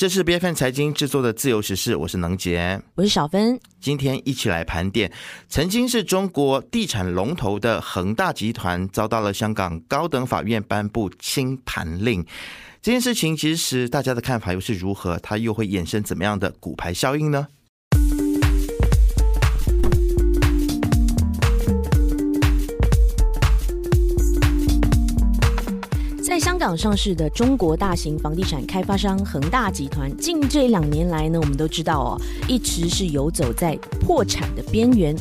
这是 B F N 财经制作的自由时事，我是能杰，我是小芬。今天一起来盘点，曾经是中国地产龙头的恒大集团，遭到了香港高等法院颁布清盘令。这件事情其实大家的看法又是如何？它又会衍生怎么样的股牌效应呢？港上市的中国大型房地产开发商恒大集团，近这两年来呢，我们都知道哦，一直是游走在破产的边缘。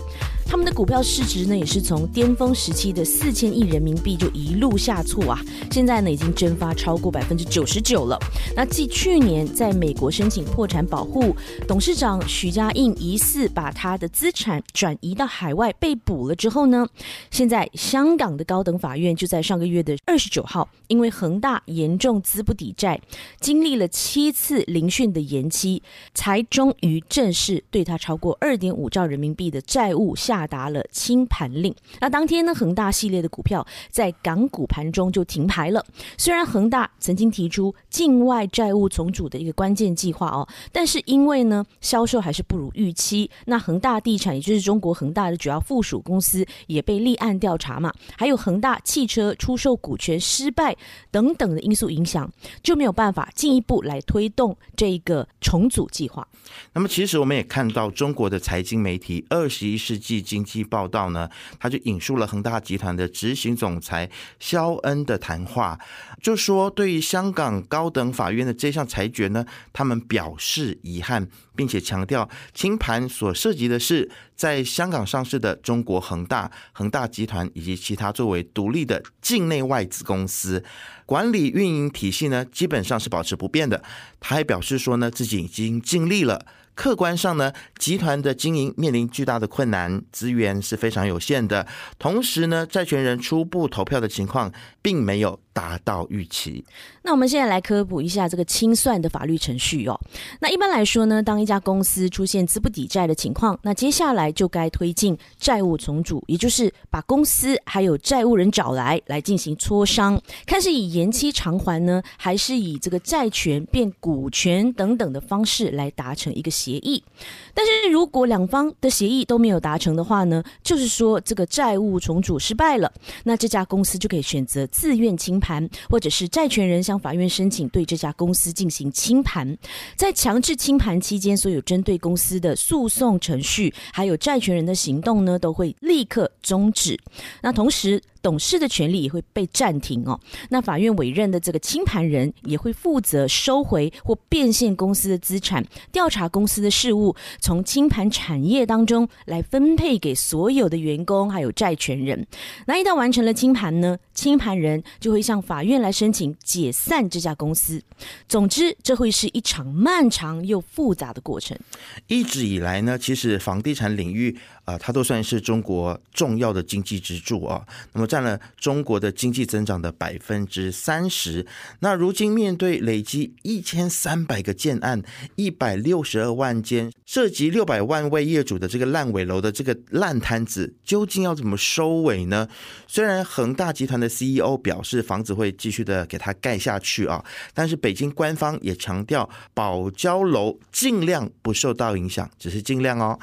他们的股票市值呢，也是从巅峰时期的四千亿人民币就一路下挫啊，现在呢已经蒸发超过百分之九十九了。那继去年在美国申请破产保护，董事长许家印疑似把他的资产转移到海外被捕了之后呢，现在香港的高等法院就在上个月的二十九号，因为恒大严重资不抵债，经历了七次聆讯的延期，才终于正式对他超过二点五兆人民币的债务下。下达了清盘令。那当天呢，恒大系列的股票在港股盘中就停牌了。虽然恒大曾经提出境外债务重组的一个关键计划哦，但是因为呢销售还是不如预期，那恒大地产也就是中国恒大的主要附属公司也被立案调查嘛，还有恒大汽车出售股权失败等等的因素影响，就没有办法进一步来推动这个重组计划。那么其实我们也看到中国的财经媒体《二十一世纪》。经济报道呢，他就引述了恒大集团的执行总裁肖恩的谈话，就说对于香港高等法院的这项裁决呢，他们表示遗憾，并且强调清盘所涉及的是在香港上市的中国恒大、恒大集团以及其他作为独立的境内外资公司管理运营体系呢，基本上是保持不变的。他还表示说呢，自己已经尽力了。客观上呢，集团的经营面临巨大的困难，资源是非常有限的。同时呢，债权人初步投票的情况并没有达到预期。那我们现在来科普一下这个清算的法律程序哦。那一般来说呢，当一家公司出现资不抵债的情况，那接下来就该推进债务重组，也就是把公司还有债务人找来，来进行磋商，看是以延期偿还呢，还是以这个债权变股权等等的方式来达成一个协。协议，但是如果两方的协议都没有达成的话呢，就是说这个债务重组失败了，那这家公司就可以选择自愿清盘，或者是债权人向法院申请对这家公司进行清盘。在强制清盘期间，所有针对公司的诉讼程序，还有债权人的行动呢，都会立刻终止。那同时，董事的权利也会被暂停哦。那法院委任的这个清盘人也会负责收回或变现公司的资产，调查公司的事务，从清盘产业当中来分配给所有的员工还有债权人。那一旦完成了清盘呢，清盘人就会向法院来申请解散这家公司。总之，这会是一场漫长又复杂的过程。一直以来呢，其实房地产领域啊，它都算是中国重要的经济支柱啊。那么占了中国的经济增长的百分之三十。那如今面对累积一千三百个建案、一百六十二万间、涉及六百万位业主的这个烂尾楼的这个烂摊子，究竟要怎么收尾呢？虽然恒大集团的 CEO 表示房子会继续的给它盖下去啊，但是北京官方也强调保交楼尽量不受到影响，只是尽量哦。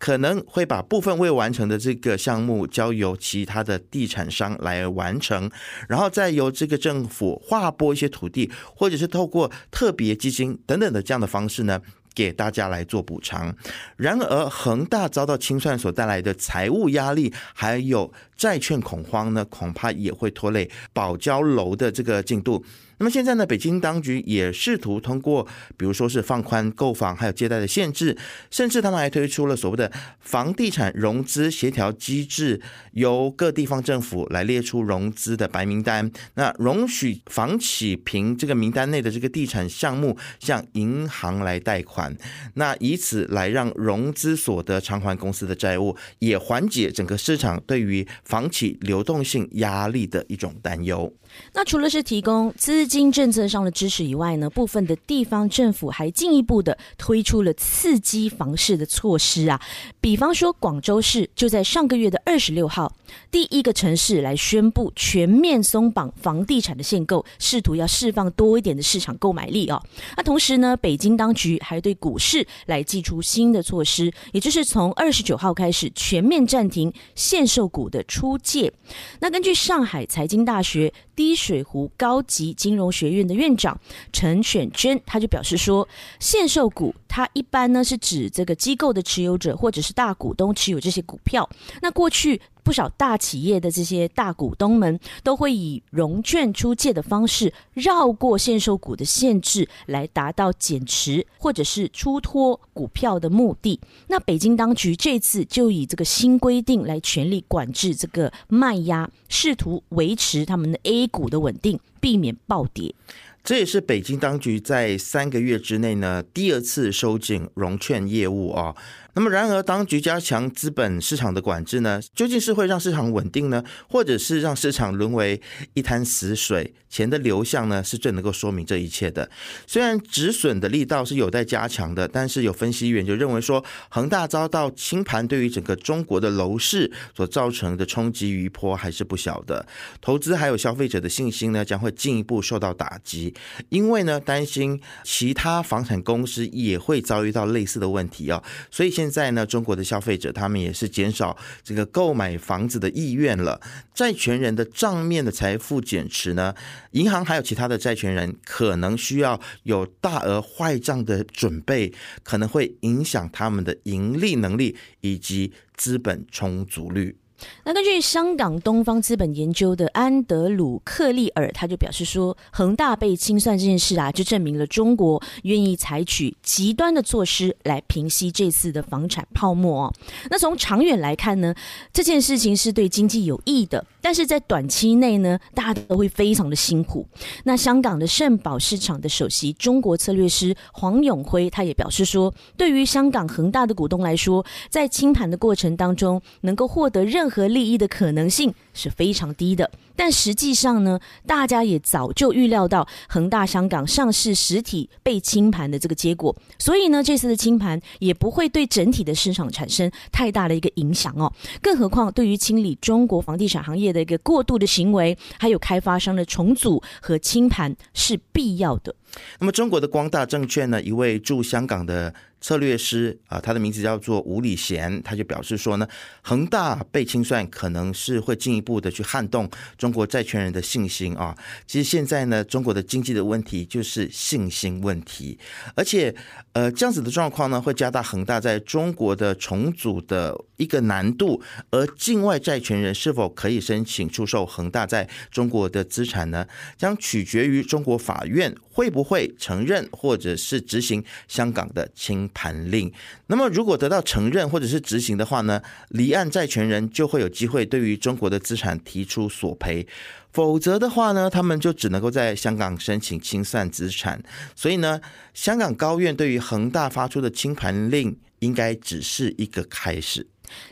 可能会把部分未完成的这个项目交由其他的地产商来完成，然后再由这个政府划拨一些土地，或者是透过特别基金等等的这样的方式呢，给大家来做补偿。然而，恒大遭到清算所带来的财务压力，还有债券恐慌呢，恐怕也会拖累保交楼的这个进度。那么现在呢，北京当局也试图通过，比如说是放宽购房还有借贷的限制，甚至他们还推出了所谓的房地产融资协调机制，由各地方政府来列出融资的白名单，那容许房企凭这个名单内的这个地产项目向银行来贷款，那以此来让融资所得偿还公司的债务，也缓解整个市场对于房企流动性压力的一种担忧。那除了是提供资金政策上的支持以外呢，部分的地方政府还进一步的推出了刺激房市的措施啊。比方说，广州市就在上个月的二十六号，第一个城市来宣布全面松绑房地产的限购，试图要释放多一点的市场购买力哦。那同时呢，北京当局还对股市来寄出新的措施，也就是从二十九号开始全面暂停限售股的出借。那根据上海财经大学滴水湖高级金融学院的院长陈选娟，他就表示说，限售股它一般呢是指这个机构的持有者或者是大股东持有这些股票。那过去。不少大企业的这些大股东们都会以融券出借的方式绕过限售股的限制，来达到减持或者是出脱股票的目的。那北京当局这次就以这个新规定来全力管制这个卖压，试图维持他们的 A 股的稳定，避免暴跌。这也是北京当局在三个月之内呢第二次收紧融券业务啊。那么，然而，当局加强资本市场的管制呢，究竟是会让市场稳定呢，或者是让市场沦为一滩死水？钱的流向呢，是最能够说明这一切的。虽然止损的力道是有待加强的，但是有分析员就认为说，恒大遭到清盘，对于整个中国的楼市所造成的冲击余波还是不小的。投资还有消费者的信心呢，将会进一步受到打击，因为呢，担心其他房产公司也会遭遇到类似的问题啊，所以。现在呢，中国的消费者他们也是减少这个购买房子的意愿了。债权人的账面的财富减持呢，银行还有其他的债权人可能需要有大额坏账的准备，可能会影响他们的盈利能力以及资本充足率。那根据香港东方资本研究的安德鲁克利尔，他就表示说，恒大被清算这件事啊，就证明了中国愿意采取极端的措施来平息这次的房产泡沫哦。那从长远来看呢，这件事情是对经济有益的，但是在短期内呢，大家都会非常的辛苦。那香港的盛宝市场的首席中国策略师黄永辉，他也表示说，对于香港恒大的股东来说，在清盘的过程当中，能够获得任和利益的可能性是非常低的，但实际上呢，大家也早就预料到恒大香港上市实体被清盘的这个结果，所以呢，这次的清盘也不会对整体的市场产生太大的一个影响哦。更何况，对于清理中国房地产行业的一个过度的行为，还有开发商的重组和清盘是必要的。那么，中国的光大证券呢，一位驻香港的。策略师啊，他的名字叫做吴礼贤，他就表示说呢，恒大被清算可能是会进一步的去撼动中国债权人的信心啊。其实现在呢，中国的经济的问题就是信心问题，而且呃这样子的状况呢，会加大恒大在中国的重组的一个难度。而境外债权人是否可以申请出售恒大在中国的资产呢，将取决于中国法院会不会承认或者是执行香港的清。盘令，那么如果得到承认或者是执行的话呢，离岸债权人就会有机会对于中国的资产提出索赔，否则的话呢，他们就只能够在香港申请清算资产。所以呢，香港高院对于恒大发出的清盘令，应该只是一个开始。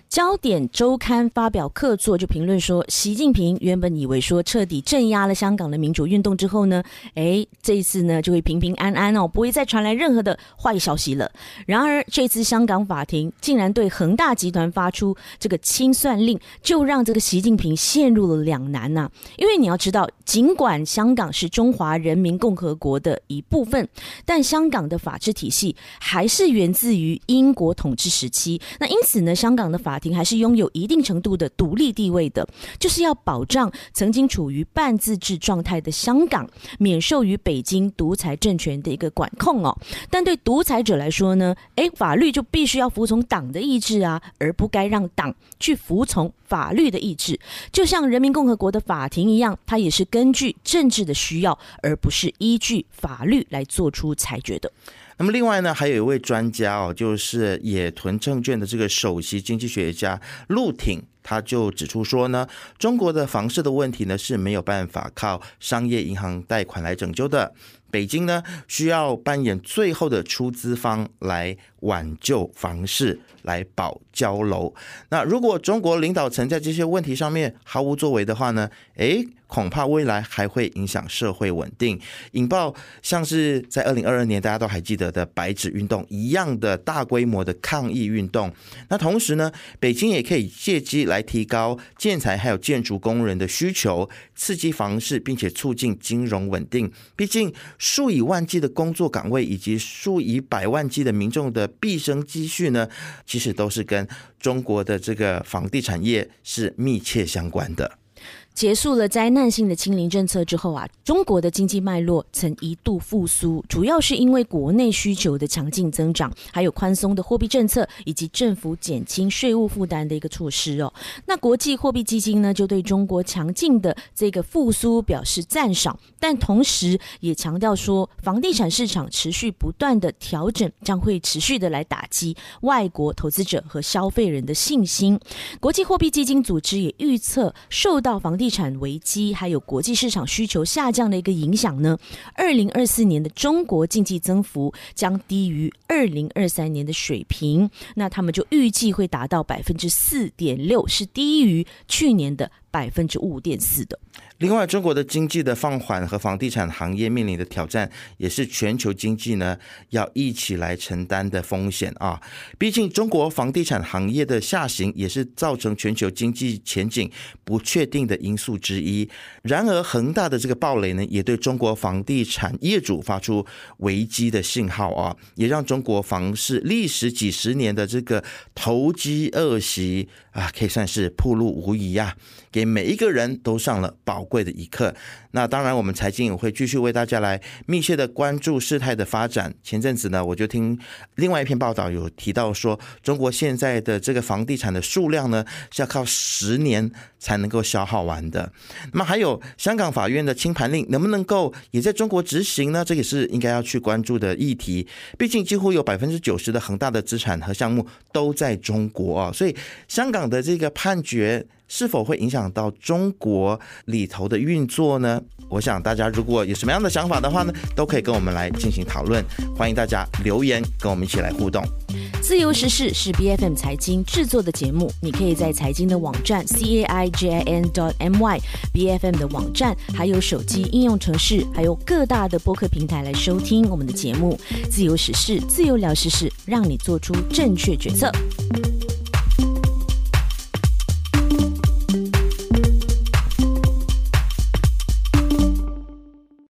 焦点周刊发表客座就评论说，习近平原本以为说彻底镇压了香港的民主运动之后呢，哎，这一次呢就会平平安安哦，不会再传来任何的坏消息了。然而这次香港法庭竟然对恒大集团发出这个清算令，就让这个习近平陷入了两难呐。因为你要知道，尽管香港是中华人民共和国的一部分，但香港的法治体系还是源自于英国统治时期。那因此呢，香港的法庭还是拥有一定程度的独立地位的，就是要保障曾经处于半自治状态的香港免受于北京独裁政权的一个管控哦。但对独裁者来说呢，诶，法律就必须要服从党的意志啊，而不该让党去服从法律的意志。就像人民共和国的法庭一样，它也是根据政治的需要，而不是依据法律来做出裁决的。那么另外呢，还有一位专家哦，就是野豚证券的这个首席经济学家陆挺，他就指出说呢，中国的房市的问题呢是没有办法靠商业银行贷款来拯救的。北京呢需要扮演最后的出资方来挽救房市，来保交楼。那如果中国领导层在这些问题上面毫无作为的话呢？诶，恐怕未来还会影响社会稳定，引爆像是在二零二二年大家都还记得的白纸运动一样的大规模的抗议运动。那同时呢，北京也可以借机来提高建材还有建筑工人的需求，刺激房市，并且促进金融稳定。毕竟数以万计的工作岗位以及数以百万计的民众的毕生积蓄呢，其实都是跟中国的这个房地产业是密切相关的。结束了灾难性的清零政策之后啊，中国的经济脉络曾一度复苏，主要是因为国内需求的强劲增长，还有宽松的货币政策以及政府减轻税务负担的一个措施哦。那国际货币基金呢，就对中国强劲的这个复苏表示赞赏，但同时也强调说，房地产市场持续不断的调整，将会持续的来打击外国投资者和消费人的信心。国际货币基金组织也预测，受到房地产危机还有国际市场需求下降的一个影响呢，二零二四年的中国经济增幅将低于二零二三年的水平，那他们就预计会达到百分之四点六，是低于去年的。百分之五点四的。另外，中国的经济的放缓和房地产行业面临的挑战，也是全球经济呢要一起来承担的风险啊。毕竟，中国房地产行业的下行也是造成全球经济前景不确定的因素之一。然而，恒大的这个暴雷呢，也对中国房地产业主发出危机的信号啊，也让中国房市历时几十年的这个投机恶习啊，可以算是暴露无遗呀。给每一个人都上了宝贵的一课。那当然，我们财经也会继续为大家来密切的关注事态的发展。前阵子呢，我就听另外一篇报道有提到说，中国现在的这个房地产的数量呢，是要靠十年才能够消耗完的。那么还有香港法院的清盘令能不能够也在中国执行呢？这也是应该要去关注的议题。毕竟几乎有百分之九十的恒大的资产和项目都在中国啊，所以香港的这个判决。是否会影响到中国里头的运作呢？我想大家如果有什么样的想法的话呢，都可以跟我们来进行讨论。欢迎大家留言跟我们一起来互动。自由时事是 B F M 财经制作的节目，你可以在财经的网站 C A I J I N dot M Y B F M 的网站，还有手机应用程式，还有各大的播客平台来收听我们的节目。自由时事，自由聊时事，让你做出正确决策。